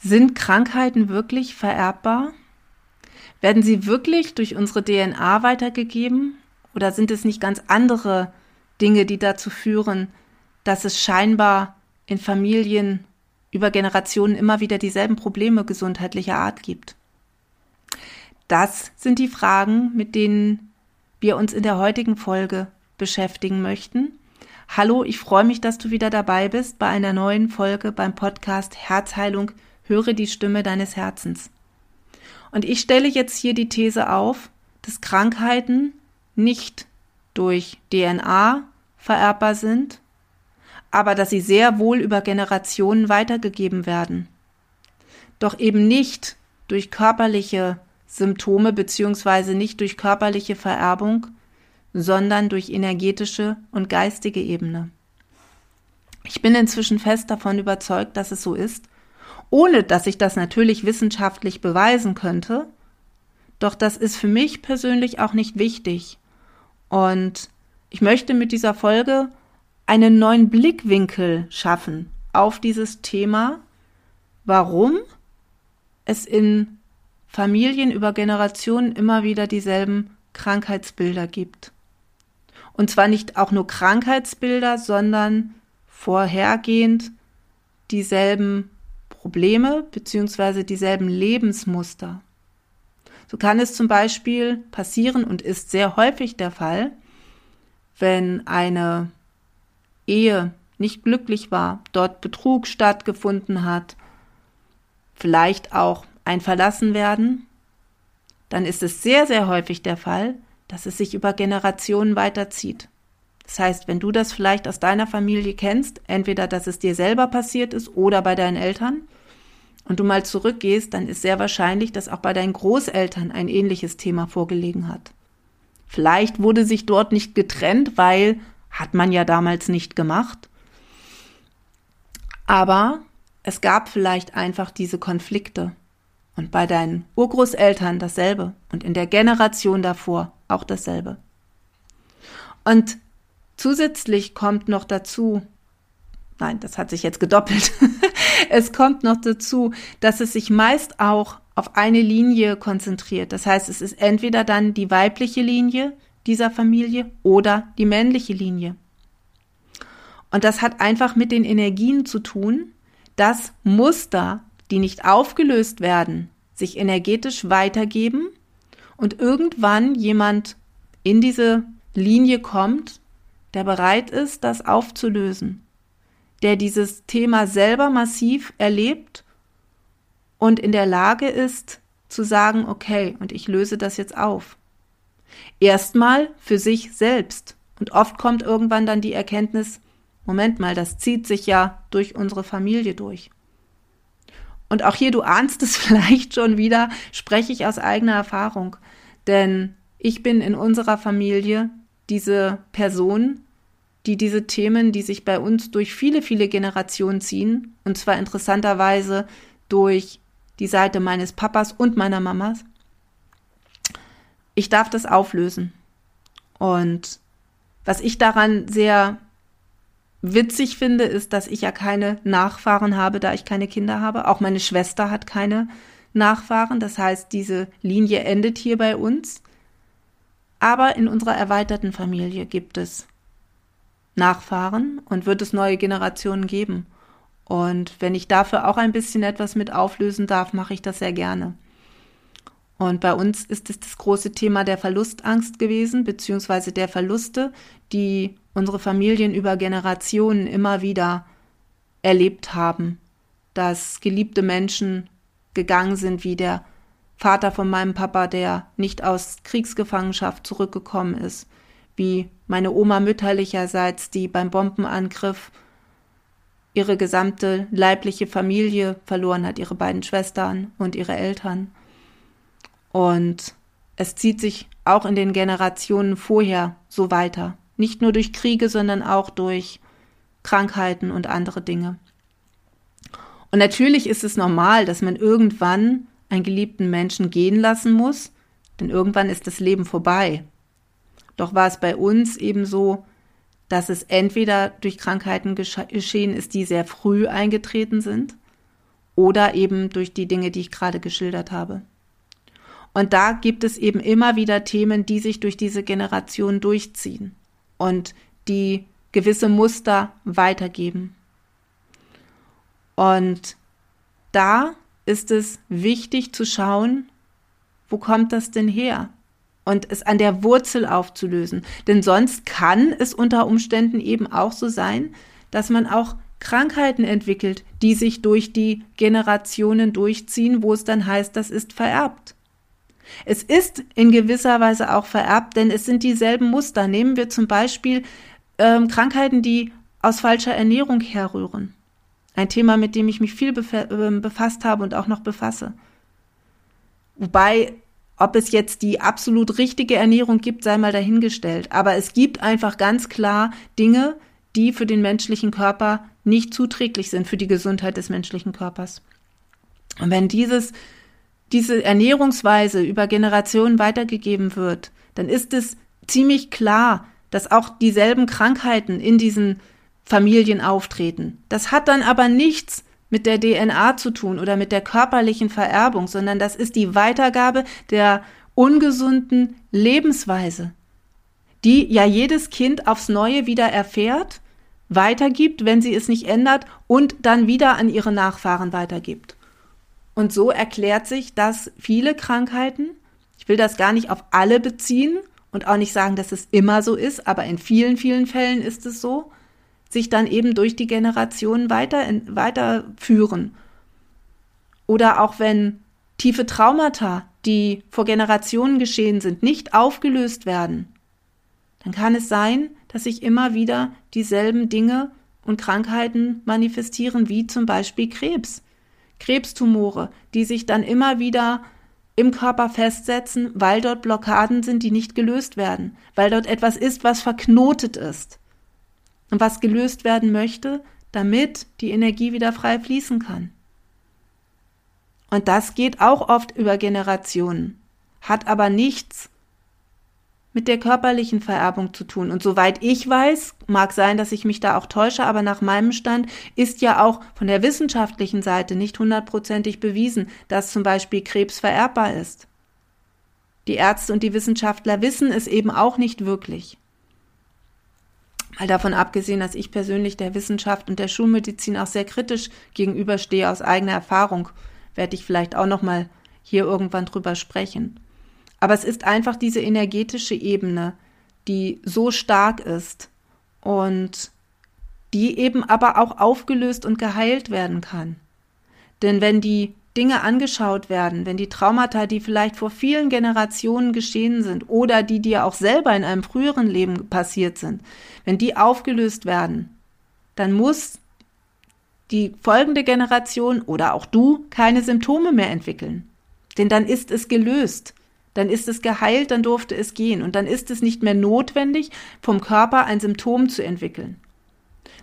Sind Krankheiten wirklich vererbbar? Werden sie wirklich durch unsere DNA weitergegeben? Oder sind es nicht ganz andere Dinge, die dazu führen, dass es scheinbar in Familien über Generationen immer wieder dieselben Probleme gesundheitlicher Art gibt? Das sind die Fragen, mit denen wir uns in der heutigen Folge beschäftigen möchten. Hallo, ich freue mich, dass du wieder dabei bist bei einer neuen Folge beim Podcast Herzheilung Höre die Stimme deines Herzens. Und ich stelle jetzt hier die These auf, dass Krankheiten nicht durch DNA vererbbar sind, aber dass sie sehr wohl über Generationen weitergegeben werden. Doch eben nicht durch körperliche Symptome beziehungsweise nicht durch körperliche Vererbung, sondern durch energetische und geistige Ebene. Ich bin inzwischen fest davon überzeugt, dass es so ist ohne dass ich das natürlich wissenschaftlich beweisen könnte. Doch das ist für mich persönlich auch nicht wichtig. Und ich möchte mit dieser Folge einen neuen Blickwinkel schaffen auf dieses Thema, warum es in Familien über Generationen immer wieder dieselben Krankheitsbilder gibt. Und zwar nicht auch nur Krankheitsbilder, sondern vorhergehend dieselben Probleme bzw. dieselben Lebensmuster. So kann es zum Beispiel passieren und ist sehr häufig der Fall, wenn eine Ehe nicht glücklich war, dort Betrug stattgefunden hat, vielleicht auch ein Verlassenwerden, dann ist es sehr, sehr häufig der Fall, dass es sich über Generationen weiterzieht. Das heißt, wenn du das vielleicht aus deiner Familie kennst, entweder dass es dir selber passiert ist oder bei deinen Eltern, und du mal zurückgehst, dann ist sehr wahrscheinlich, dass auch bei deinen Großeltern ein ähnliches Thema vorgelegen hat. Vielleicht wurde sich dort nicht getrennt, weil hat man ja damals nicht gemacht. Aber es gab vielleicht einfach diese Konflikte. Und bei deinen Urgroßeltern dasselbe. Und in der Generation davor auch dasselbe. Und Zusätzlich kommt noch dazu, nein, das hat sich jetzt gedoppelt. es kommt noch dazu, dass es sich meist auch auf eine Linie konzentriert. Das heißt, es ist entweder dann die weibliche Linie dieser Familie oder die männliche Linie. Und das hat einfach mit den Energien zu tun, dass Muster, die nicht aufgelöst werden, sich energetisch weitergeben und irgendwann jemand in diese Linie kommt, der bereit ist, das aufzulösen, der dieses Thema selber massiv erlebt und in der Lage ist zu sagen, okay, und ich löse das jetzt auf. Erstmal für sich selbst. Und oft kommt irgendwann dann die Erkenntnis, Moment mal, das zieht sich ja durch unsere Familie durch. Und auch hier, du ahnst es vielleicht schon wieder, spreche ich aus eigener Erfahrung. Denn ich bin in unserer Familie diese Person, die diese Themen, die sich bei uns durch viele, viele Generationen ziehen, und zwar interessanterweise durch die Seite meines Papas und meiner Mamas, ich darf das auflösen. Und was ich daran sehr witzig finde, ist, dass ich ja keine Nachfahren habe, da ich keine Kinder habe. Auch meine Schwester hat keine Nachfahren. Das heißt, diese Linie endet hier bei uns. Aber in unserer erweiterten Familie gibt es Nachfahren und wird es neue Generationen geben. Und wenn ich dafür auch ein bisschen etwas mit auflösen darf, mache ich das sehr gerne. Und bei uns ist es das große Thema der Verlustangst gewesen, beziehungsweise der Verluste, die unsere Familien über Generationen immer wieder erlebt haben, dass geliebte Menschen gegangen sind, wie der Vater von meinem Papa, der nicht aus Kriegsgefangenschaft zurückgekommen ist, wie meine Oma mütterlicherseits, die beim Bombenangriff ihre gesamte leibliche Familie verloren hat, ihre beiden Schwestern und ihre Eltern. Und es zieht sich auch in den Generationen vorher so weiter. Nicht nur durch Kriege, sondern auch durch Krankheiten und andere Dinge. Und natürlich ist es normal, dass man irgendwann einen geliebten Menschen gehen lassen muss, denn irgendwann ist das Leben vorbei. Doch war es bei uns eben so, dass es entweder durch Krankheiten geschehen ist, die sehr früh eingetreten sind, oder eben durch die Dinge, die ich gerade geschildert habe. Und da gibt es eben immer wieder Themen, die sich durch diese Generation durchziehen und die gewisse Muster weitergeben. Und da ist es wichtig zu schauen, wo kommt das denn her? Und es an der Wurzel aufzulösen. Denn sonst kann es unter Umständen eben auch so sein, dass man auch Krankheiten entwickelt, die sich durch die Generationen durchziehen, wo es dann heißt, das ist vererbt. Es ist in gewisser Weise auch vererbt, denn es sind dieselben Muster. Nehmen wir zum Beispiel ähm, Krankheiten, die aus falscher Ernährung herrühren. Ein Thema, mit dem ich mich viel ähm, befasst habe und auch noch befasse. Wobei, ob es jetzt die absolut richtige Ernährung gibt, sei mal dahingestellt. Aber es gibt einfach ganz klar Dinge, die für den menschlichen Körper nicht zuträglich sind, für die Gesundheit des menschlichen Körpers. Und wenn dieses diese Ernährungsweise über Generationen weitergegeben wird, dann ist es ziemlich klar, dass auch dieselben Krankheiten in diesen Familien auftreten. Das hat dann aber nichts mit der DNA zu tun oder mit der körperlichen Vererbung, sondern das ist die Weitergabe der ungesunden Lebensweise, die ja jedes Kind aufs Neue wieder erfährt, weitergibt, wenn sie es nicht ändert und dann wieder an ihre Nachfahren weitergibt. Und so erklärt sich, dass viele Krankheiten, ich will das gar nicht auf alle beziehen und auch nicht sagen, dass es immer so ist, aber in vielen, vielen Fällen ist es so, sich dann eben durch die Generationen weiter, weiterführen. Oder auch wenn tiefe Traumata, die vor Generationen geschehen sind, nicht aufgelöst werden, dann kann es sein, dass sich immer wieder dieselben Dinge und Krankheiten manifestieren, wie zum Beispiel Krebs. Krebstumore, die sich dann immer wieder im Körper festsetzen, weil dort Blockaden sind, die nicht gelöst werden, weil dort etwas ist, was verknotet ist und was gelöst werden möchte, damit die Energie wieder frei fließen kann. Und das geht auch oft über Generationen, hat aber nichts mit der körperlichen Vererbung zu tun. Und soweit ich weiß, mag sein, dass ich mich da auch täusche, aber nach meinem Stand ist ja auch von der wissenschaftlichen Seite nicht hundertprozentig bewiesen, dass zum Beispiel Krebs vererbbar ist. Die Ärzte und die Wissenschaftler wissen es eben auch nicht wirklich. Mal davon abgesehen, dass ich persönlich der Wissenschaft und der Schulmedizin auch sehr kritisch gegenüberstehe aus eigener Erfahrung, werde ich vielleicht auch noch mal hier irgendwann drüber sprechen. Aber es ist einfach diese energetische Ebene, die so stark ist und die eben aber auch aufgelöst und geheilt werden kann. Denn wenn die Dinge angeschaut werden, wenn die Traumata, die vielleicht vor vielen Generationen geschehen sind oder die dir auch selber in einem früheren Leben passiert sind, wenn die aufgelöst werden, dann muss die folgende Generation oder auch du keine Symptome mehr entwickeln. Denn dann ist es gelöst dann ist es geheilt, dann durfte es gehen und dann ist es nicht mehr notwendig, vom Körper ein Symptom zu entwickeln.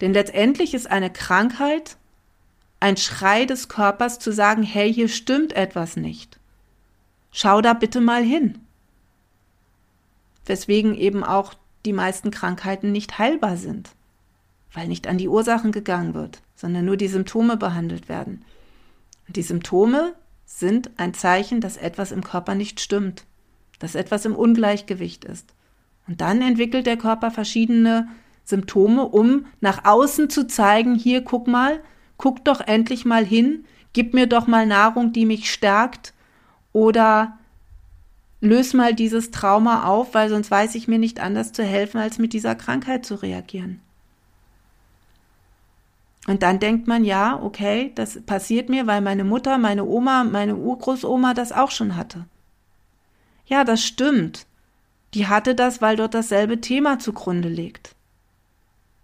Denn letztendlich ist eine Krankheit ein Schrei des Körpers zu sagen, hey, hier stimmt etwas nicht. Schau da bitte mal hin. Weswegen eben auch die meisten Krankheiten nicht heilbar sind, weil nicht an die Ursachen gegangen wird, sondern nur die Symptome behandelt werden. Und die Symptome sind ein Zeichen, dass etwas im Körper nicht stimmt, dass etwas im Ungleichgewicht ist. Und dann entwickelt der Körper verschiedene Symptome, um nach außen zu zeigen, hier guck mal, guck doch endlich mal hin, gib mir doch mal Nahrung, die mich stärkt oder löse mal dieses Trauma auf, weil sonst weiß ich mir nicht anders zu helfen, als mit dieser Krankheit zu reagieren. Und dann denkt man, ja, okay, das passiert mir, weil meine Mutter, meine Oma, meine Urgroßoma das auch schon hatte. Ja, das stimmt. Die hatte das, weil dort dasselbe Thema zugrunde liegt.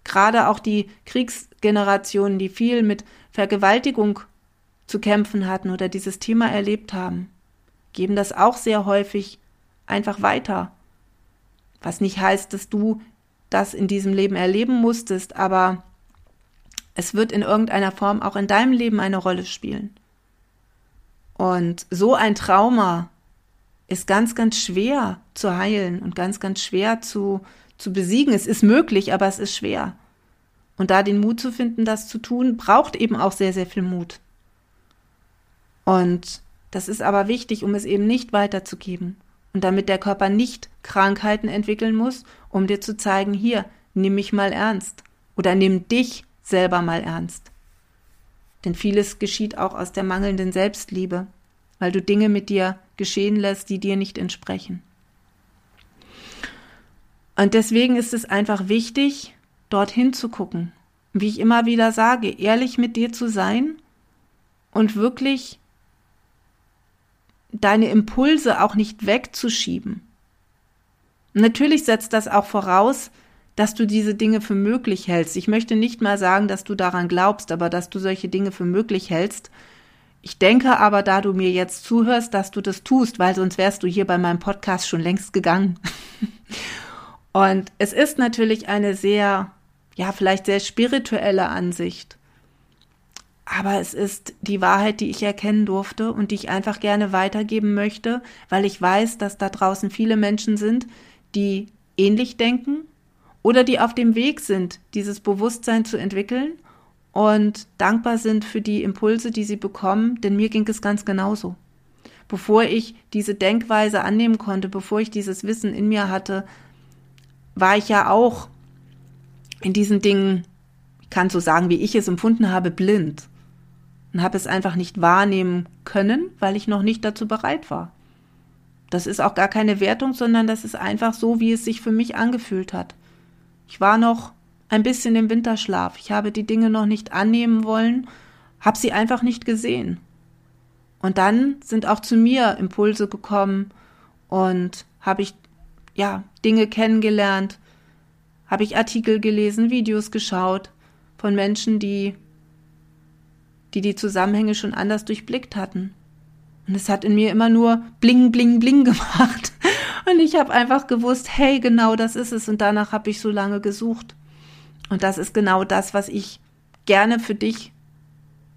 Gerade auch die Kriegsgenerationen, die viel mit Vergewaltigung zu kämpfen hatten oder dieses Thema erlebt haben, geben das auch sehr häufig einfach weiter. Was nicht heißt, dass du das in diesem Leben erleben musstest, aber es wird in irgendeiner Form auch in deinem Leben eine Rolle spielen. Und so ein Trauma ist ganz, ganz schwer zu heilen und ganz, ganz schwer zu, zu besiegen. Es ist möglich, aber es ist schwer. Und da den Mut zu finden, das zu tun, braucht eben auch sehr, sehr viel Mut. Und das ist aber wichtig, um es eben nicht weiterzugeben. Und damit der Körper nicht Krankheiten entwickeln muss, um dir zu zeigen, hier, nimm mich mal ernst. Oder nimm dich selber mal ernst. Denn vieles geschieht auch aus der mangelnden Selbstliebe, weil du Dinge mit dir geschehen lässt, die dir nicht entsprechen. Und deswegen ist es einfach wichtig, dorthin zu gucken. Wie ich immer wieder sage, ehrlich mit dir zu sein und wirklich deine Impulse auch nicht wegzuschieben. Natürlich setzt das auch voraus, dass du diese Dinge für möglich hältst. Ich möchte nicht mal sagen, dass du daran glaubst, aber dass du solche Dinge für möglich hältst. Ich denke aber, da du mir jetzt zuhörst, dass du das tust, weil sonst wärst du hier bei meinem Podcast schon längst gegangen. Und es ist natürlich eine sehr, ja, vielleicht sehr spirituelle Ansicht. Aber es ist die Wahrheit, die ich erkennen durfte und die ich einfach gerne weitergeben möchte, weil ich weiß, dass da draußen viele Menschen sind, die ähnlich denken oder die auf dem Weg sind, dieses Bewusstsein zu entwickeln und dankbar sind für die Impulse, die sie bekommen, denn mir ging es ganz genauso. Bevor ich diese Denkweise annehmen konnte, bevor ich dieses Wissen in mir hatte, war ich ja auch in diesen Dingen, ich kann so sagen, wie ich es empfunden habe, blind und habe es einfach nicht wahrnehmen können, weil ich noch nicht dazu bereit war. Das ist auch gar keine Wertung, sondern das ist einfach so, wie es sich für mich angefühlt hat. Ich war noch ein bisschen im Winterschlaf. Ich habe die Dinge noch nicht annehmen wollen, habe sie einfach nicht gesehen. Und dann sind auch zu mir Impulse gekommen und habe ich ja Dinge kennengelernt, habe ich Artikel gelesen, Videos geschaut von Menschen, die die die Zusammenhänge schon anders durchblickt hatten. Und es hat in mir immer nur bling, bling, bling gemacht. Und ich habe einfach gewusst, hey, genau das ist es. Und danach habe ich so lange gesucht. Und das ist genau das, was ich gerne für dich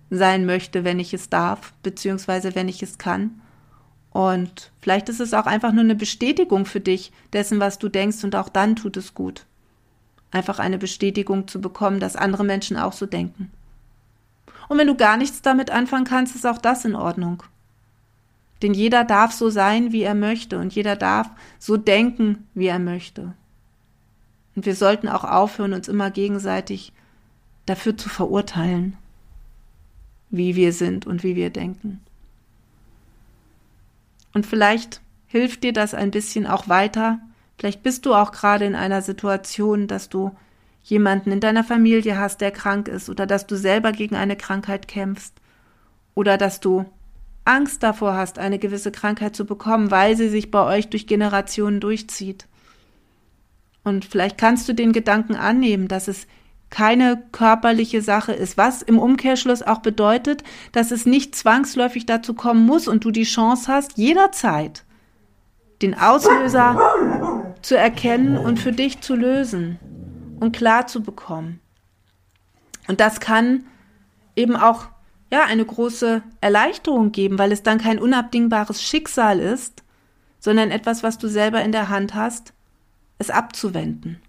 sein möchte, wenn ich es darf, beziehungsweise wenn ich es kann. Und vielleicht ist es auch einfach nur eine Bestätigung für dich dessen, was du denkst, und auch dann tut es gut. Einfach eine Bestätigung zu bekommen, dass andere Menschen auch so denken. Und wenn du gar nichts damit anfangen kannst, ist auch das in Ordnung. Denn jeder darf so sein, wie er möchte, und jeder darf so denken, wie er möchte. Und wir sollten auch aufhören, uns immer gegenseitig dafür zu verurteilen, wie wir sind und wie wir denken. Und vielleicht hilft dir das ein bisschen auch weiter. Vielleicht bist du auch gerade in einer Situation, dass du jemanden in deiner Familie hast, der krank ist, oder dass du selber gegen eine Krankheit kämpfst, oder dass du Angst davor hast, eine gewisse Krankheit zu bekommen, weil sie sich bei euch durch Generationen durchzieht. Und vielleicht kannst du den Gedanken annehmen, dass es keine körperliche Sache ist, was im Umkehrschluss auch bedeutet, dass es nicht zwangsläufig dazu kommen muss und du die Chance hast, jederzeit den Auslöser zu erkennen und für dich zu lösen und klar zu bekommen. Und das kann eben auch ja eine große Erleichterung geben, weil es dann kein unabdingbares Schicksal ist, sondern etwas, was du selber in der Hand hast, es abzuwenden.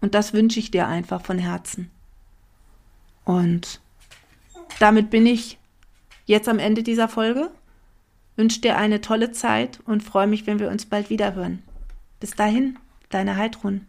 Und das wünsche ich dir einfach von Herzen. Und damit bin ich jetzt am Ende dieser Folge. Wünsche dir eine tolle Zeit und freue mich, wenn wir uns bald wieder hören. Bis dahin, deine Heidrun.